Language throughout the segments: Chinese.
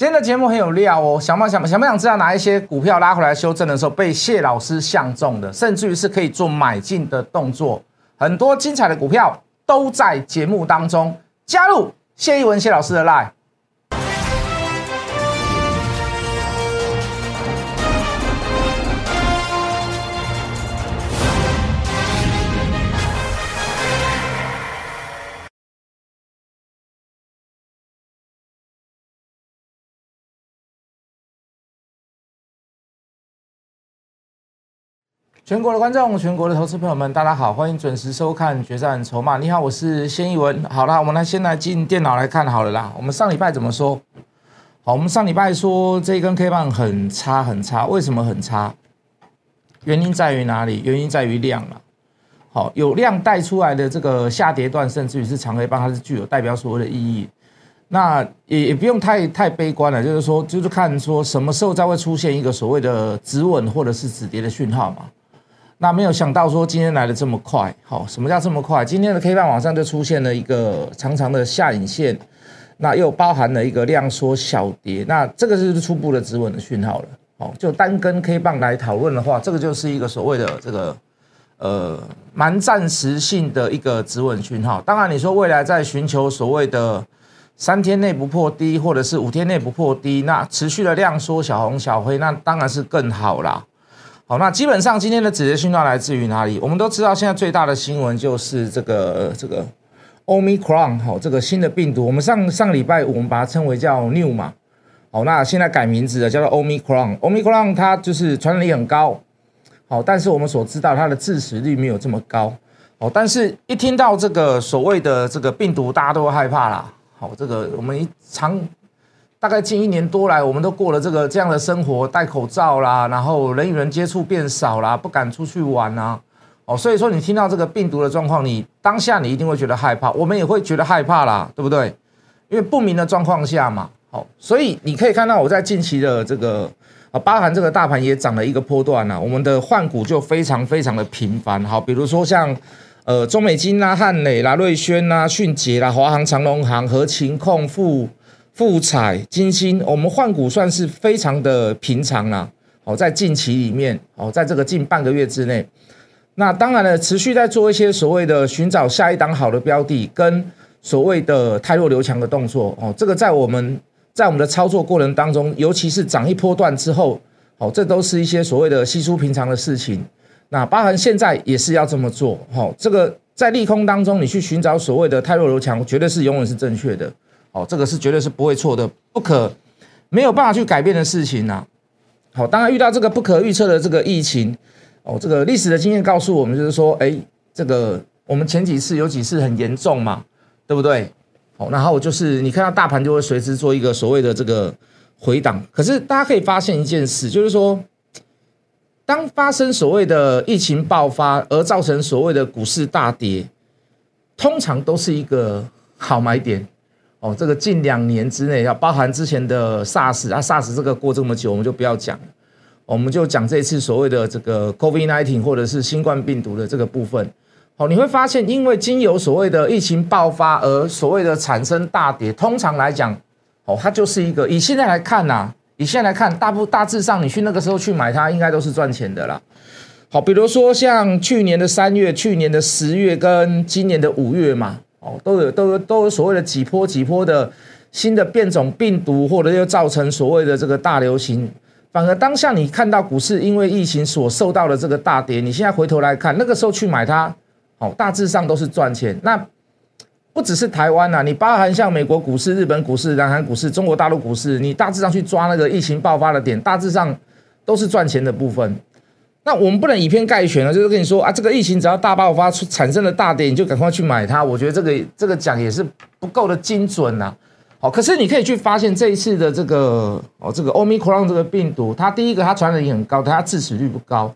今天的节目很有料哦，想不想想不想知道哪一些股票拉回来修正的时候被谢老师相中的，甚至于是可以做买进的动作，很多精彩的股票都在节目当中。加入谢一文谢老师的 line。全国的观众，全国的投资朋友们，大家好，欢迎准时收看《决战筹码》。你好，我是先逸文。好啦，我们来先来进电脑来看好了啦。我们上礼拜怎么说？好，我们上礼拜说这根 K 棒很差很差，为什么很差？原因在于哪里？原因在于量了。好，有量带出来的这个下跌段，甚至于是长黑棒，它是具有代表所谓的意义。那也也不用太太悲观了，就是说，就是看说什么时候才会出现一个所谓的止稳或者是止跌的讯号嘛。那没有想到说今天来的这么快，好，什么叫这么快？今天的 K 棒往上就出现了一个长长的下影线，那又包含了一个量缩小跌，那这个就是初步的止稳的讯号了。好，就单根 K 棒来讨论的话，这个就是一个所谓的这个呃蛮暂时性的一个止稳讯号。当然，你说未来在寻求所谓的三天内不破低，或者是五天内不破低，那持续的量缩小红小黑，那当然是更好啦。好，那基本上今天的止跌讯号来自于哪里？我们都知道，现在最大的新闻就是这个这个 Omicron 好，这个新的病毒。我们上上个礼拜我们把它称为叫 New 嘛，好，那现在改名字了，叫做 Omicron。Omicron 它就是传染力很高，好，但是我们所知道它的致死率没有这么高，好，但是一听到这个所谓的这个病毒，大家都会害怕啦。好，这个我们一常。大概近一年多来，我们都过了这个这样的生活，戴口罩啦，然后人与人接触变少啦，不敢出去玩啊，哦，所以说你听到这个病毒的状况，你当下你一定会觉得害怕，我们也会觉得害怕啦，对不对？因为不明的状况下嘛，好，所以你可以看到我在近期的这个啊，包含这个大盘也涨了一个波段呐，我们的换股就非常非常的频繁，好，比如说像呃中美金啦、汉磊啦、瑞轩啦、迅捷啦、华航、长隆航、和勤控富。富彩、金星，我们换股算是非常的平常啦。好，在近期里面，哦，在这个近半个月之内，那当然了，持续在做一些所谓的寻找下一档好的标的，跟所谓的太弱留强的动作。哦，这个在我们在我们的操作过程当中，尤其是涨一波段之后，哦，这都是一些所谓的稀疏平常的事情。那包含现在也是要这么做。好，这个在利空当中，你去寻找所谓的太弱留强，绝对是永远是正确的。哦，这个是绝对是不会错的，不可没有办法去改变的事情呐。好，当然遇到这个不可预测的这个疫情，哦，这个历史的经验告诉我们，就是说，哎，这个我们前几次有几次很严重嘛，对不对？哦，然后就是你看到大盘就会随之做一个所谓的这个回档。可是大家可以发现一件事，就是说，当发生所谓的疫情爆发而造成所谓的股市大跌，通常都是一个好买点。哦，这个近两年之内要包含之前的 SARS 啊，SARS 这个过这么久，我们就不要讲，我们就讲这一次所谓的这个 COVID-19 或者是新冠病毒的这个部分。哦，你会发现，因为经由所谓的疫情爆发而所谓的产生大跌，通常来讲，哦，它就是一个以现在来看呐，以现在来看，大部大致上你去那个时候去买它，应该都是赚钱的啦。好，比如说像去年的三月、去年的十月跟今年的五月嘛。哦，都有都有都有所谓的几波几波的新的变种病毒，或者又造成所谓的这个大流行。反而当下你看到股市因为疫情所受到的这个大跌，你现在回头来看，那个时候去买它，哦，大致上都是赚钱。那不只是台湾呐，你包含像美国股市、日本股市、南韩股市、中国大陆股市，你大致上去抓那个疫情爆发的点，大致上都是赚钱的部分。那我们不能以偏概全了，就是跟你说啊，这个疫情只要大爆发出产生了大跌，你就赶快去买它。我觉得这个这个讲也是不够的精准呐。好，可是你可以去发现这一次的这个哦，这个 Omicron 这个病毒，它第一个它传染力很高，它致死率不高。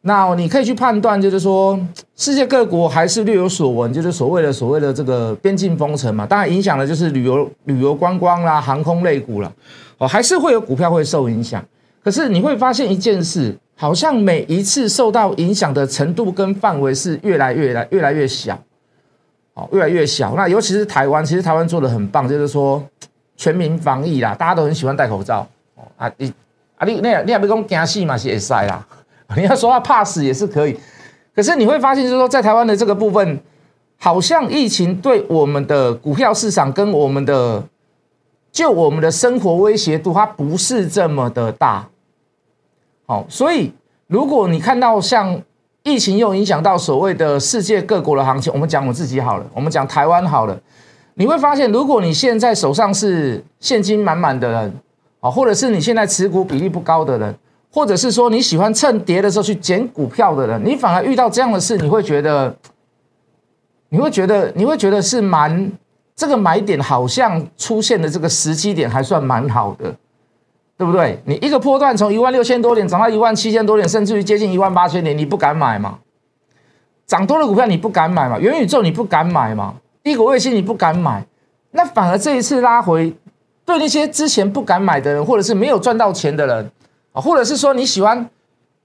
那你可以去判断，就是说世界各国还是略有所闻，就是所谓的所谓的这个边境封城嘛，当然影响的就是旅游旅游观光啦、航空类股了。哦，还是会有股票会受影响。可是你会发现一件事。好像每一次受到影响的程度跟范围是越来越来越来越小，哦，越来越小。那尤其是台湾，其实台湾做的很棒，就是说全民防疫啦，大家都很喜欢戴口罩哦啊你啊你那你也别讲惊死嘛是会塞啦，你要说他怕死也是可以，可是你会发现就是说在台湾的这个部分，好像疫情对我们的股票市场跟我们的就我们的生活威胁度，它不是这么的大。哦，所以如果你看到像疫情又影响到所谓的世界各国的行情，我们讲我自己好了，我们讲台湾好了，你会发现，如果你现在手上是现金满满的人，啊，或者是你现在持股比例不高的人，或者是说你喜欢趁跌的时候去捡股票的人，你反而遇到这样的事，你会觉得，你会觉得，你会觉得是蛮。这个买点好像出现的这个时机点还算蛮好的，对不对？你一个波段从一万六千多点涨到一万七千多点，甚至于接近一万八千点，你不敢买吗？涨多的股票你不敢买吗？元宇宙你不敢买吗？低股卫星你不敢买，那反而这一次拉回，对那些之前不敢买的人，或者是没有赚到钱的人啊，或者是说你喜欢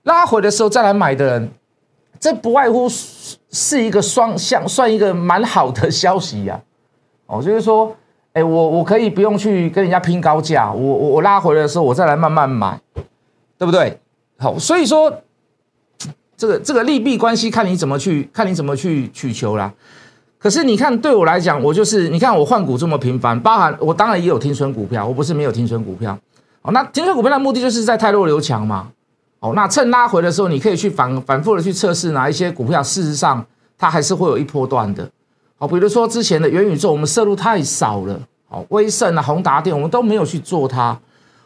拉回的时候再来买的人，这不外乎是一个双向，算一个蛮好的消息呀。哦，就是说，哎，我我可以不用去跟人家拼高价，我我我拉回来的时候，我再来慢慢买，对不对？好，所以说，这个这个利弊关系看你怎么去看你怎么去取求啦。可是你看，对我来讲，我就是你看我换股这么频繁，包含我当然也有停损股票，我不是没有停损股票。哦，那停损股票的目的就是在太弱留强嘛。哦，那趁拉回的时候，你可以去反反复的去测试哪一些股票，事实上它还是会有一波段的。好，比如说之前的元宇宙，我们摄入太少了。好，威盛啊、宏达电，我们都没有去做它。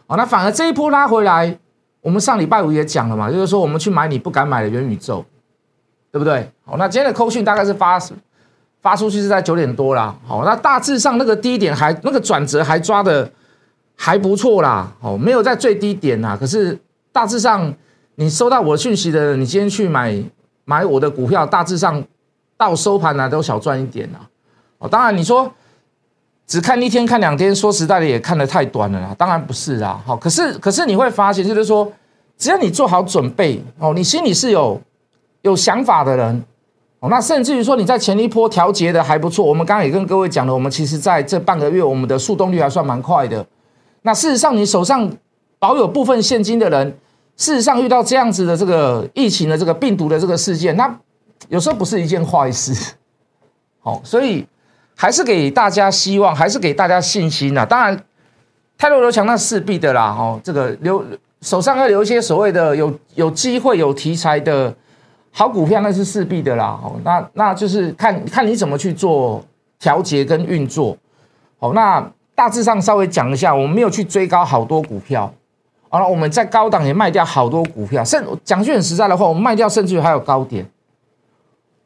好，那反而这一波拉回来，我们上礼拜五也讲了嘛，就是说我们去买你不敢买的元宇宙，对不对？好，那今天的扣讯大概是发发出去是在九点多啦。好，那大致上那个低点还那个转折还抓的还不错啦。哦，没有在最低点啦，可是大致上你收到我的讯息的，你今天去买买我的股票，大致上。到收盘呢都小赚一点啊。哦，当然你说只看一天看两天，说实在的也看得太短了啦。当然不是啊，好，可是可是你会发现，就是说只要你做好准备哦，你心里是有有想法的人哦，那甚至于说你在前一波调节的还不错。我们刚刚也跟各位讲了，我们其实在这半个月我们的速动率还算蛮快的。那事实上你手上保有部分现金的人，事实上遇到这样子的这个疫情的这个病毒的这个事件，那。有时候不是一件坏事，好，所以还是给大家希望，还是给大家信心呐。当然，太弱留强那势必的啦，哦，这个留手上要留一些所谓的有有机会、有题材的好股票，那是势必的啦。哦，那那就是看看你怎么去做调节跟运作。好，那大致上稍微讲一下，我们没有去追高好多股票，好了，我们在高档也卖掉好多股票，甚讲句很实在的话，我们卖掉甚至于还有高点。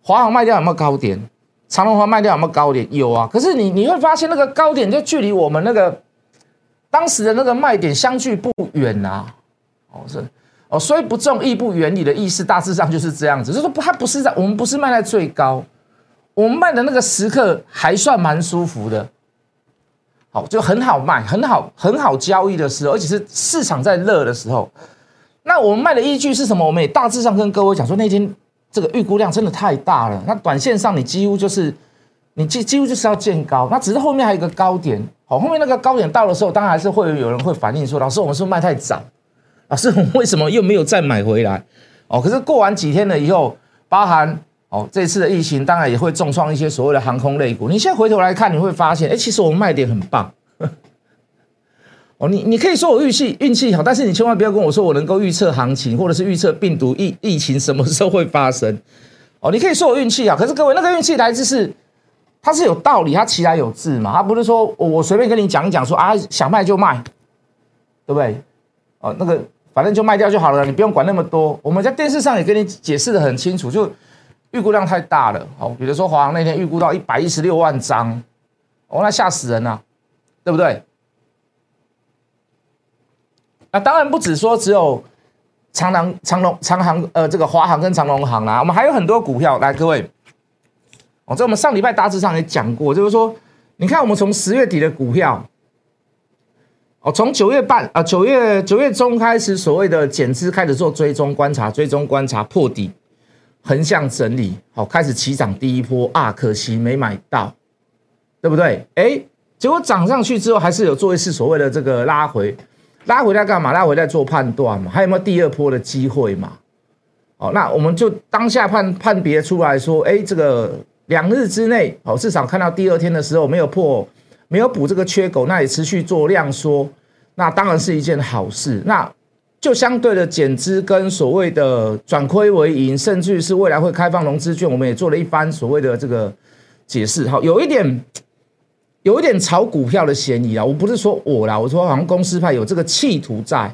华航卖掉有没有高点？长隆华卖掉有没有高点？有啊。可是你你会发现那个高点就距离我们那个当时的那个卖点相距不远呐。哦是哦，所以不重亦不远，你的意思大致上就是这样子，就是说不，它不是在我们不是卖在最高，我们卖的那个时刻还算蛮舒服的。好，就很好卖，很好很好交易的时候，而且是市场在热的时候。那我们卖的依据是什么？我们也大致上跟各位讲说那天。这个预估量真的太大了，那短线上你几乎就是你几几乎就是要见高，那只是后面还有一个高点，好，后面那个高点到的时候，当然还是会有人会反映说，老师我们是不是卖太早，老师我们为什么又没有再买回来？哦，可是过完几天了以后，包含哦这次的疫情，当然也会重创一些所谓的航空类股。你现在回头来看，你会发现，哎，其实我们卖点很棒。哦，你你可以说我运气运气好，但是你千万不要跟我说我能够预测行情，或者是预测病毒疫疫情什么时候会发生。哦，你可以说我运气好，可是各位那个运气来自是它是有道理，它其来有致嘛，它不是说我我随便跟你讲一讲说啊想卖就卖，对不对？哦，那个反正就卖掉就好了，你不用管那么多。我们在电视上也跟你解释的很清楚，就预估量太大了。哦，比如说华航那天预估到一百一十六万张，哦，那吓死人了，对不对？那当然不止说只有长航、长龙、长航，呃，这个华航跟长龙航啦，我们还有很多股票。来，各位，哦，这我们上礼拜大致上也讲过，就是说，你看我们从十月底的股票，哦，从九月半啊，九月九月中开始，所谓的减资开始做追踪观察，追踪观察破底，横向整理，好，开始起涨第一波啊，可惜没买到，对不对？哎。结果涨上去之后，还是有做一次所谓的这个拉回，拉回来干嘛？拉回来做判断嘛，还有没有第二波的机会嘛？哦，那我们就当下判判别出来说，哎，这个两日之内，哦，至少看到第二天的时候没有破，没有补这个缺口，那也持续做量缩，那当然是一件好事。那就相对的减资跟所谓的转亏为盈，甚至于是未来会开放融资券，我们也做了一番所谓的这个解释。好，有一点有一点炒股票的嫌疑啊，我不是说我啦，我说好像公司派有这个企图在。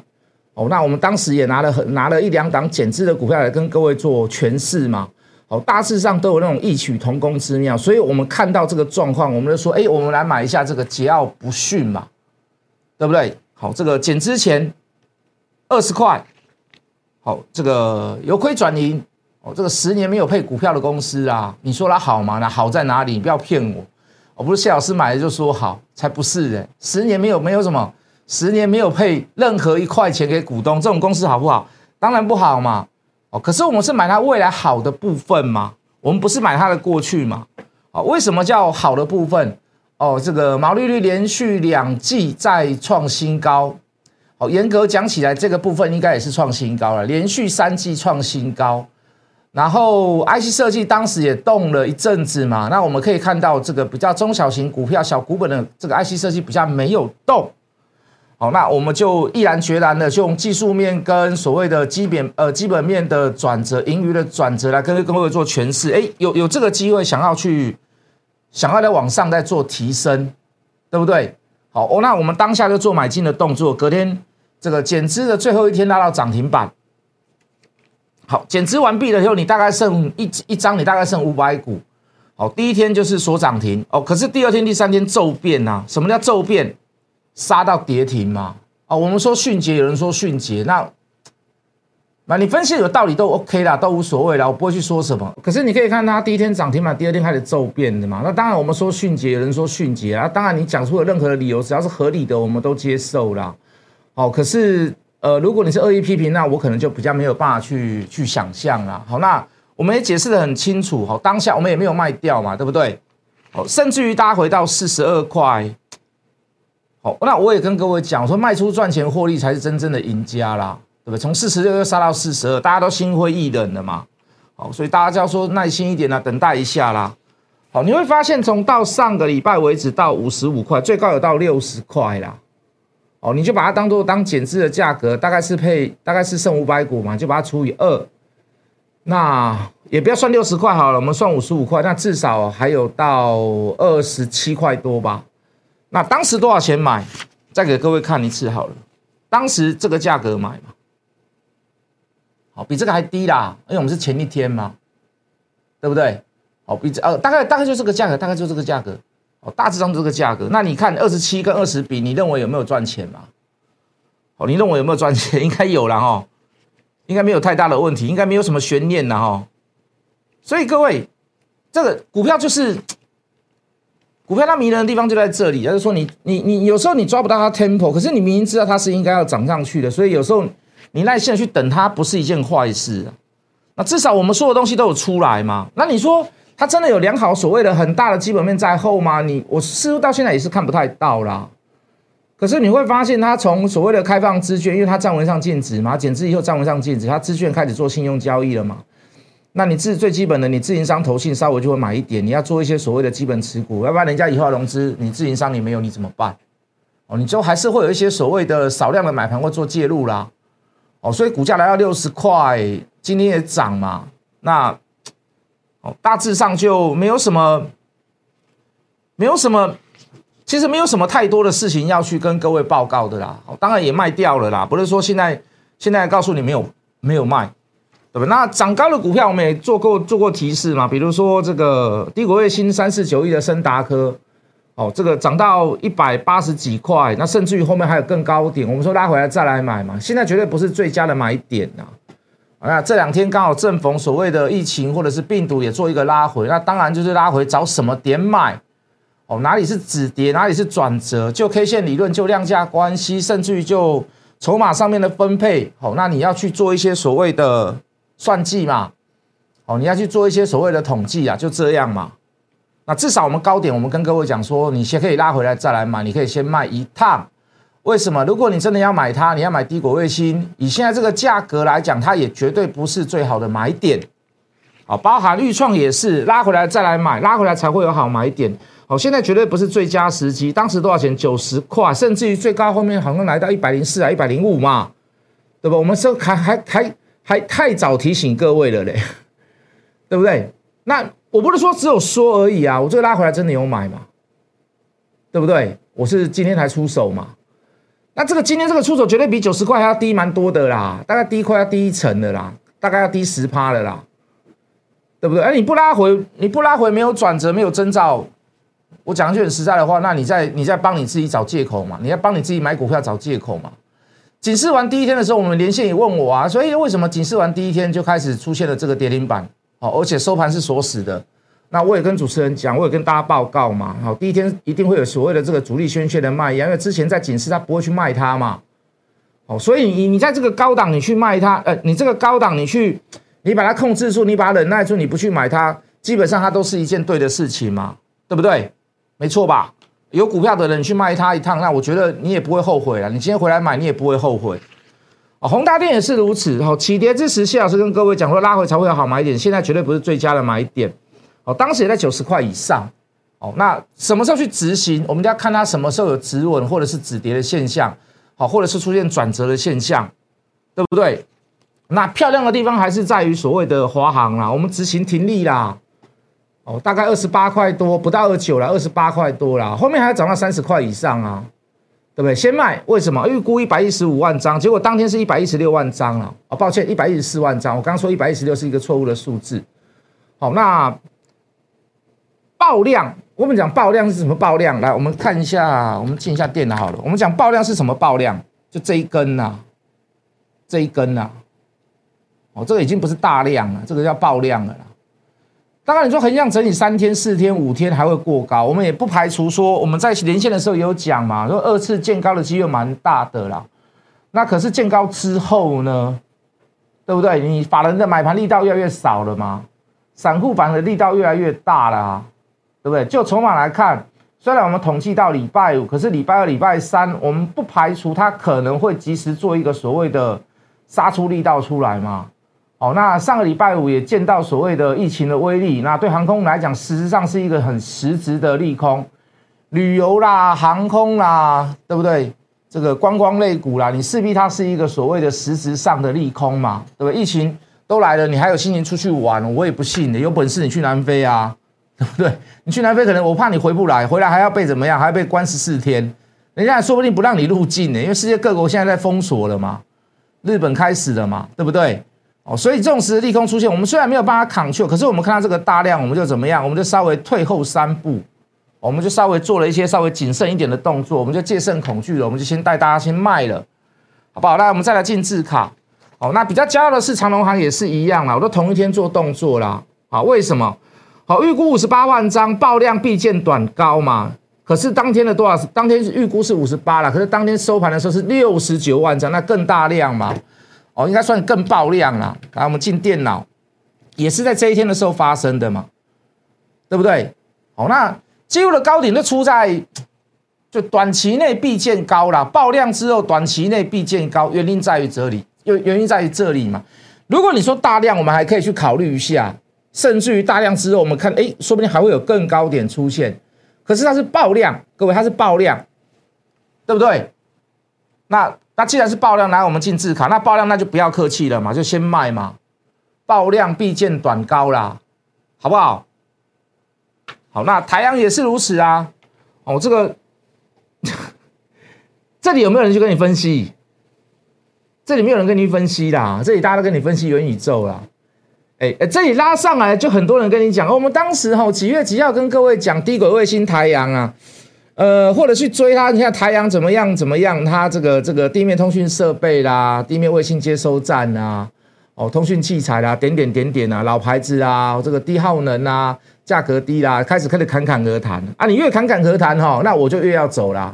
哦，那我们当时也拿了很拿了一两档减资的股票来跟各位做诠释嘛。哦，大致上都有那种异曲同工之妙，所以我们看到这个状况，我们就说，哎，我们来买一下这个桀骜不驯嘛，对不对？好，这个减之前二十块，好，这个由亏转盈，哦，这个十年没有配股票的公司啊，你说它好吗？那好在哪里？你不要骗我，我不是谢老师买的就说好，才不是的，十年没有没有什么。十年没有配任何一块钱给股东，这种公司好不好？当然不好嘛。哦，可是我们是买它未来好的部分嘛，我们不是买它的过去嘛。哦，为什么叫好的部分？哦，这个毛利率连续两季再创新高。哦，严格讲起来，这个部分应该也是创新高了，连续三季创新高。然后 IC 设计当时也动了一阵子嘛，那我们可以看到这个比较中小型股票、小股本的这个 IC 设计比较没有动。好，那我们就毅然决然的就用技术面跟所谓的基本呃基本面的转折、盈余的转折来跟各位做诠释。哎，有有这个机会，想要去想要在往上再做提升，对不对？好，那我们当下就做买进的动作。隔天这个减资的最后一天拉到涨停板。好，减资完毕了以后，你大概剩一一张，你大概剩五百股。好，第一天就是锁涨停哦，可是第二天、第三天骤变呐。什么叫骤变？杀到跌停嘛？啊，我们说迅捷，有人说迅捷，那那你分析有道理都 OK 啦，都无所谓啦，我不会去说什么。可是你可以看它第一天涨停嘛，第二天开始骤变的嘛。那当然我们说迅捷，有人说迅捷啊，当然你讲出了任何的理由，只要是合理的，我们都接受啦。好，可是呃，如果你是恶意批评，那我可能就比较没有办法去去想象啦。好，那我们也解释的很清楚。好，当下我们也没有卖掉嘛，对不对？好，甚至于大家回到四十二块。好，那我也跟各位讲说，卖出赚钱获利才是真正的赢家啦，对不对？从四十六又杀到四十二，大家都心灰意冷了嘛。好，所以大家就要说耐心一点啦，等待一下啦。好，你会发现从到上个礼拜为止到五十五块，最高有到六十块啦。哦，你就把它当做当减资的价格，大概是配大概是剩五百股嘛，就把它除以二。那也不要算六十块好了，我们算五十五块，那至少还有到二十七块多吧。那当时多少钱买？再给各位看一次好了。当时这个价格买嘛，好，比这个还低啦，因为我们是前一天嘛，对不对？好，比这呃大概大概就这个价格，大概就这个价格，哦，大致上这个价格。那你看二十七跟二十比，你认为有没有赚钱嘛？哦，你认为有没有赚钱？应该有了哈，应该没有太大的问题，应该没有什么悬念了哈。所以各位，这个股票就是。股票它迷人的地方就在这里，就是说你你你有时候你抓不到它 tempo，可是你明明知道它是应该要涨上去的，所以有时候你耐心的去等它不是一件坏事啊。那至少我们所有东西都有出来嘛。那你说它真的有良好所谓的很大的基本面在后吗？你我似乎到现在也是看不太到啦。可是你会发现它从所谓的开放资券，因为它站文上禁止嘛，减资以后站文上禁止，它资券开始做信用交易了嘛。那你自最基本的，你自营商投信稍微就会买一点，你要做一些所谓的基本持股，要不然人家以后要融资，你自营商你没有你怎么办？哦，你就还是会有一些所谓的少量的买盘会做介入啦。哦，所以股价来到六十块，今天也涨嘛。那哦，大致上就没有什么，没有什么，其实没有什么太多的事情要去跟各位报告的啦。哦，当然也卖掉了啦，不是说现在现在告诉你没有没有卖。对吧？那涨高的股票我们也做过做过提示嘛，比如说这个低股卫星三四九亿的深达科，哦，这个涨到一百八十几块，那甚至于后面还有更高点，我们说拉回来再来买嘛，现在绝对不是最佳的买点呐。那这两天刚好正逢所谓的疫情或者是病毒也做一个拉回，那当然就是拉回找什么点买？哦，哪里是止跌，哪里是转折？就 K 线理论，就量价关系，甚至于就筹码上面的分配，哦，那你要去做一些所谓的。算计嘛，哦，你要去做一些所谓的统计啊，就这样嘛，那至少我们高点，我们跟各位讲说，你先可以拉回来再来买，你可以先卖一趟。为什么？如果你真的要买它，你要买低轨卫星，以现在这个价格来讲，它也绝对不是最好的买点。啊，包含预创也是拉回来再来买，拉回来才会有好买点。好，现在绝对不是最佳时机。当时多少钱？九十块，甚至于最高后面好像来到一百零四啊，一百零五嘛，对吧？我们说还还还还太早提醒各位了嘞，对不对？那我不是说只有说而已啊，我这个拉回来真的有买嘛，对不对？我是今天才出手嘛，那这个今天这个出手绝对比九十块还要低蛮多的啦，大概低块要低一层的啦，大概要低十趴的啦，对不对？哎，你不拉回，你不拉回，没有转折，没有征兆，我讲句很实在的话，那你在你在帮你自己找借口嘛？你在帮你自己买股票找借口嘛？警示完第一天的时候，我们连线也问我啊，所以为什么警示完第一天就开始出现了这个跌停板？好，而且收盘是锁死的。那我也跟主持人讲，我也跟大家报告嘛。好，第一天一定会有所谓的这个主力宣泄的卖，因为之前在警示他不会去卖它嘛。好，所以你你在这个高档你去卖它，呃，你这个高档你去你把它控制住，你把它忍耐住，你不去买它，基本上它都是一件对的事情嘛，对不对？没错吧？有股票的人去卖它一趟，那我觉得你也不会后悔了。你今天回来买，你也不会后悔。哦，宏达电也是如此。哦，起跌之时，谢老师跟各位讲说，拉回才会有好买点。现在绝对不是最佳的买点。哦，当时也在九十块以上。哦，那什么时候去执行？我们要看它什么时候有止稳或者是止跌的现象。好，或者是出现转折的现象，对不对？那漂亮的地方还是在于所谓的华航啦，我们执行停利啦。哦，大概二十八块多，不到二九了，二十八块多啦，后面还要涨到三十块以上啊。对不对？先卖，为什么？预估一百一十五万张，结果当天是一百一十六万张了。哦，抱歉，一百一十四万张。我刚刚说一百一十六是一个错误的数字。好，那爆量，我们讲爆量是什么爆量？来，我们看一下，我们进一下电脑好了。我们讲爆量是什么爆量？就这一根呐，这一根呐。哦，这个已经不是大量了，这个叫爆量了啦。当然，你说横向整理三天、四天、五天还会过高，我们也不排除说我们在连线的时候也有讲嘛，说二次见高的机会蛮大的啦。那可是见高之后呢，对不对？你法人的买盘力道越来越少了嘛，散户盘的力道越来越大了啊，对不对？就筹码来看，虽然我们统计到礼拜五，可是礼拜二、礼拜三，我们不排除它可能会及时做一个所谓的杀出力道出来嘛。哦，那上个礼拜五也见到所谓的疫情的威力，那对航空来讲，实质上是一个很实质的利空，旅游啦、航空啦，对不对？这个观光类股啦，你势必它是一个所谓的实质上的利空嘛，对不对？疫情都来了，你还有心情出去玩？我也不信的，有本事你去南非啊，对不对？你去南非可能我怕你回不来，回来还要被怎么样？还要被关十四天，人家说不定不让你入境呢，因为世界各国现在在封锁了嘛，日本开始了嘛，对不对？哦，所以这种时利空出现，我们虽然没有办法扛住，可是我们看到这个大量，我们就怎么样？我们就稍微退后三步，我们就稍微做了一些稍微谨慎一点的动作，我们就戒慎恐惧了，我们就先带大家先卖了，好不好？那我们再来进字卡。哦，那比较骄傲的是长隆行也是一样啦，我都同一天做动作啦。好，为什么？好，预估五十八万张，爆量必见短高嘛。可是当天的多少？当天预估是五十八了，可是当天收盘的时候是六十九万张，那更大量嘛。哦，应该算更爆量了。来，我们进电脑，也是在这一天的时候发生的嘛，对不对？好，那几乎的高点都出在，就短期内必见高了。爆量之后，短期内必见高，原因在于这里，原原因在于这里嘛。如果你说大量，我们还可以去考虑一下，甚至于大量之后，我们看，哎，说不定还会有更高点出现。可是它是爆量，各位，它是爆量，对不对？那。那既然是爆量，来我们进字卡，那爆量那就不要客气了嘛，就先卖嘛。爆量必见短高啦，好不好？好，那台阳也是如此啊。哦，这个 这里有没有人去跟你分析？这里没有人跟你分析啦，这里大家都跟你分析元宇宙啦。哎，这里拉上来就很多人跟你讲，我们当时哈几月几号跟各位讲低轨卫星太阳啊。呃，或者去追它，你看太阳怎么样？怎么样？它这个这个地面通讯设备啦，地面卫星接收站啊，哦，通讯器材啦，点点点点啊，老牌子啊，这个低耗能啊，价格低啦，开始开始侃侃而谈啊。你越侃侃而谈哈，那我就越要走啦，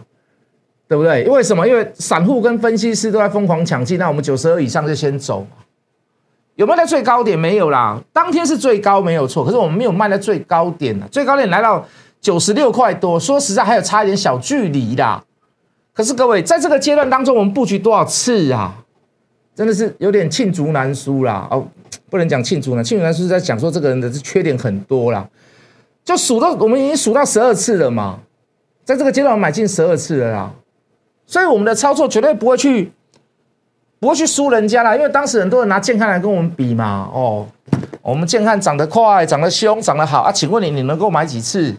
对不对？因为什么？因为散户跟分析师都在疯狂抢进，那我们九十二以上就先走，有没有在最高点？没有啦，当天是最高没有错，可是我们没有卖在最高点最高点来到九十六块多，说实在还有差一点小距离啦。可是各位在这个阶段当中，我们布局多少次啊？真的是有点罄竹难书啦。哦，不能讲罄竹难，罄竹难书是在讲说这个人的缺点很多啦。就数到我们已经数到十二次了嘛，在这个阶段买进十二次了啦，所以我们的操作绝对不会去。不会去输人家啦，因为当时很多人拿健康来跟我们比嘛。哦，我们健康长得快，长得凶，长得好啊。请问你，你能够买几次？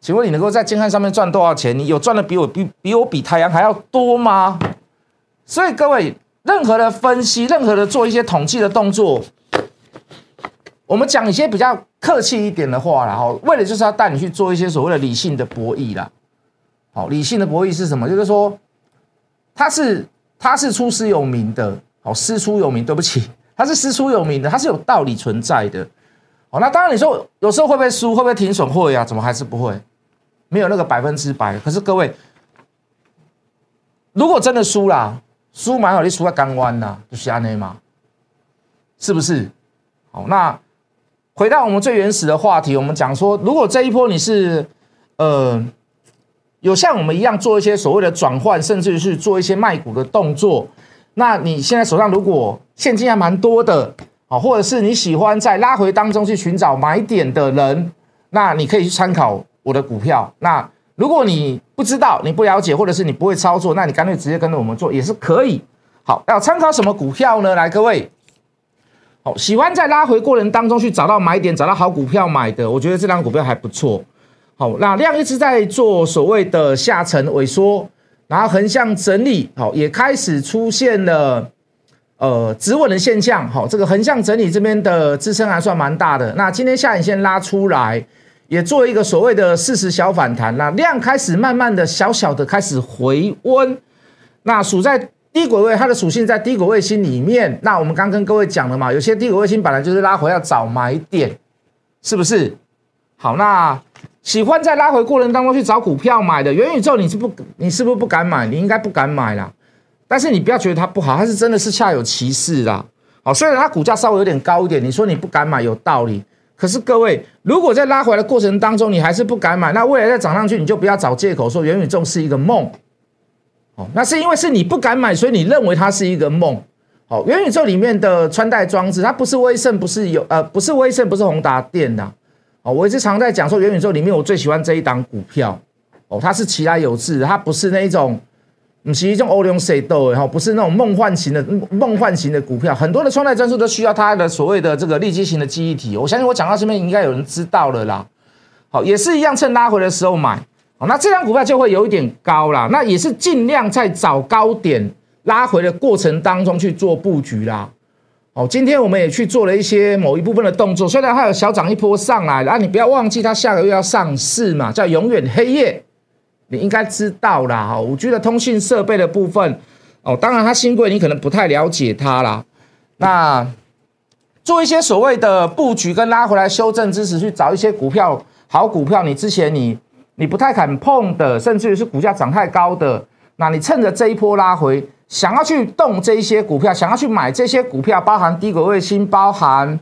请问你能够在健康上面赚多少钱？你有赚的比我比比我比太阳还要多吗？所以各位，任何的分析，任何的做一些统计的动作，我们讲一些比较客气一点的话啦。哦，为了就是要带你去做一些所谓的理性的博弈啦。好，理性的博弈是什么？就是说，它是。他是出师有名的，哦，师出有名，对不起，他是师出有名的，他是有道理存在的，哦，那当然你说有时候会不会输，会不会停损，会啊，怎么还是不会？没有那个百分之百。可是各位，如果真的输了，输蛮好，你输在港湾呐，就是安内嘛，是不是？好，那回到我们最原始的话题，我们讲说，如果这一波你是，呃。有像我们一样做一些所谓的转换，甚至是做一些卖股的动作。那你现在手上如果现金还蛮多的，啊，或者是你喜欢在拉回当中去寻找买点的人，那你可以去参考我的股票。那如果你不知道、你不了解，或者是你不会操作，那你干脆直接跟着我们做也是可以。好，要参考什么股票呢？来，各位，好，喜欢在拉回过程当中去找到买点、找到好股票买的，我觉得这张股票还不错。好，那量一直在做所谓的下沉萎缩，然后横向整理，好，也开始出现了呃止稳的现象。好，这个横向整理这边的支撑还算蛮大的。那今天下影线拉出来，也做一个所谓的四十小反弹，那量开始慢慢的小小的开始回温。那属在低轨位，它的属性在低轨卫星里面。那我们刚跟各位讲了嘛，有些低轨卫星本来就是拉回要找买点，是不是？好，那。喜欢在拉回过程当中去找股票买的元宇宙，你是不，你是不是不敢买？你应该不敢买啦。但是你不要觉得它不好，它是真的是恰有其事啦。好，虽然它股价稍微有点高一点，你说你不敢买有道理。可是各位，如果在拉回来的过程当中你还是不敢买，那未来再涨上去，你就不要找借口说元宇宙是一个梦。哦，那是因为是你不敢买，所以你认为它是一个梦。好，元宇宙里面的穿戴装置，它不是威盛，不是有呃，不是威盛，不是宏达电的。哦，我一直常在讲说元宇宙里面我最喜欢这一档股票，哦，它是其来有致，它不是那一种，不是一种欧龙谁斗，然后不是那种梦幻型的梦幻型的股票，很多的创代战术都需要它的所谓的这个立即型的记忆体。我相信我讲到这边应该有人知道了啦。好，也是一样，趁拉回的时候买，哦，那这张股票就会有一点高啦，那也是尽量在找高点拉回的过程当中去做布局啦。哦，今天我们也去做了一些某一部分的动作，虽然它有小涨一波上来了，啊，你不要忘记它下个月要上市嘛，叫永远黑夜，你应该知道啦。哈，五 G 的通讯设备的部分，哦，当然它新贵你可能不太了解它啦。那做一些所谓的布局跟拉回来修正支持，去找一些股票好股票，你之前你你不太敢碰的，甚至于是股价涨太高的，那你趁着这一波拉回。想要去动这一些股票，想要去买这些股票，包含低轨卫星，包含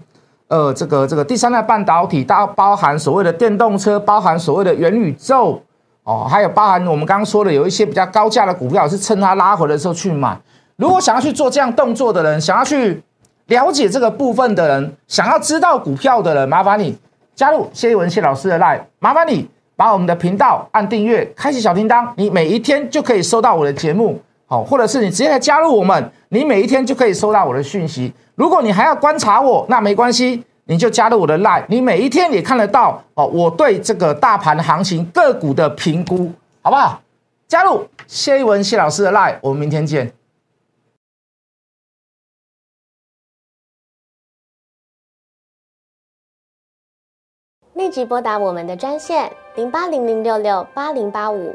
呃这个这个第三代半导体，大包含所谓的电动车，包含所谓的元宇宙，哦，还有包含我们刚刚说的有一些比较高价的股票，是趁它拉回的时候去买。如果想要去做这样动作的人，想要去了解这个部分的人，想要知道股票的人，麻烦你加入谢文谢老师的 line，麻烦你把我们的频道按订阅，开启小铃铛，你每一天就可以收到我的节目。好，或者是你直接来加入我们，你每一天就可以收到我的讯息。如果你还要观察我，那没关系，你就加入我的 line，你每一天也看得到哦。我对这个大盘行情个股的评估，好不好？加入谢一文谢老师的 line，我们明天见。立即拨打我们的专线零八零零六六八零八五。